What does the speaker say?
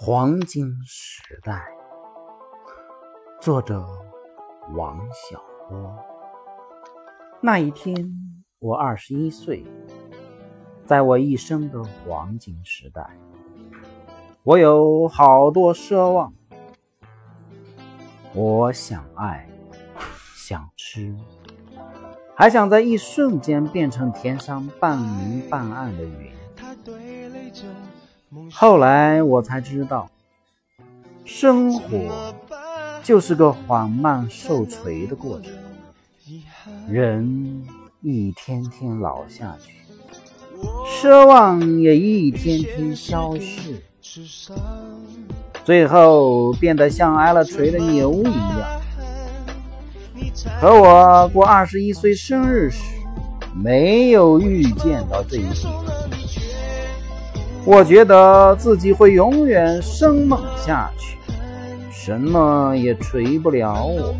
黄金时代，作者王小波。那一天，我二十一岁，在我一生的黄金时代，我有好多奢望。我想爱，想吃，还想在一瞬间变成天上半明半暗的云。后来我才知道，生活就是个缓慢受锤的过程，人一天天老下去，奢望也一天天消逝，最后变得像挨了锤的牛一样。和我过二十一岁生日时，没有预见到这一点。我觉得自己会永远生猛下去，什么也锤不了我。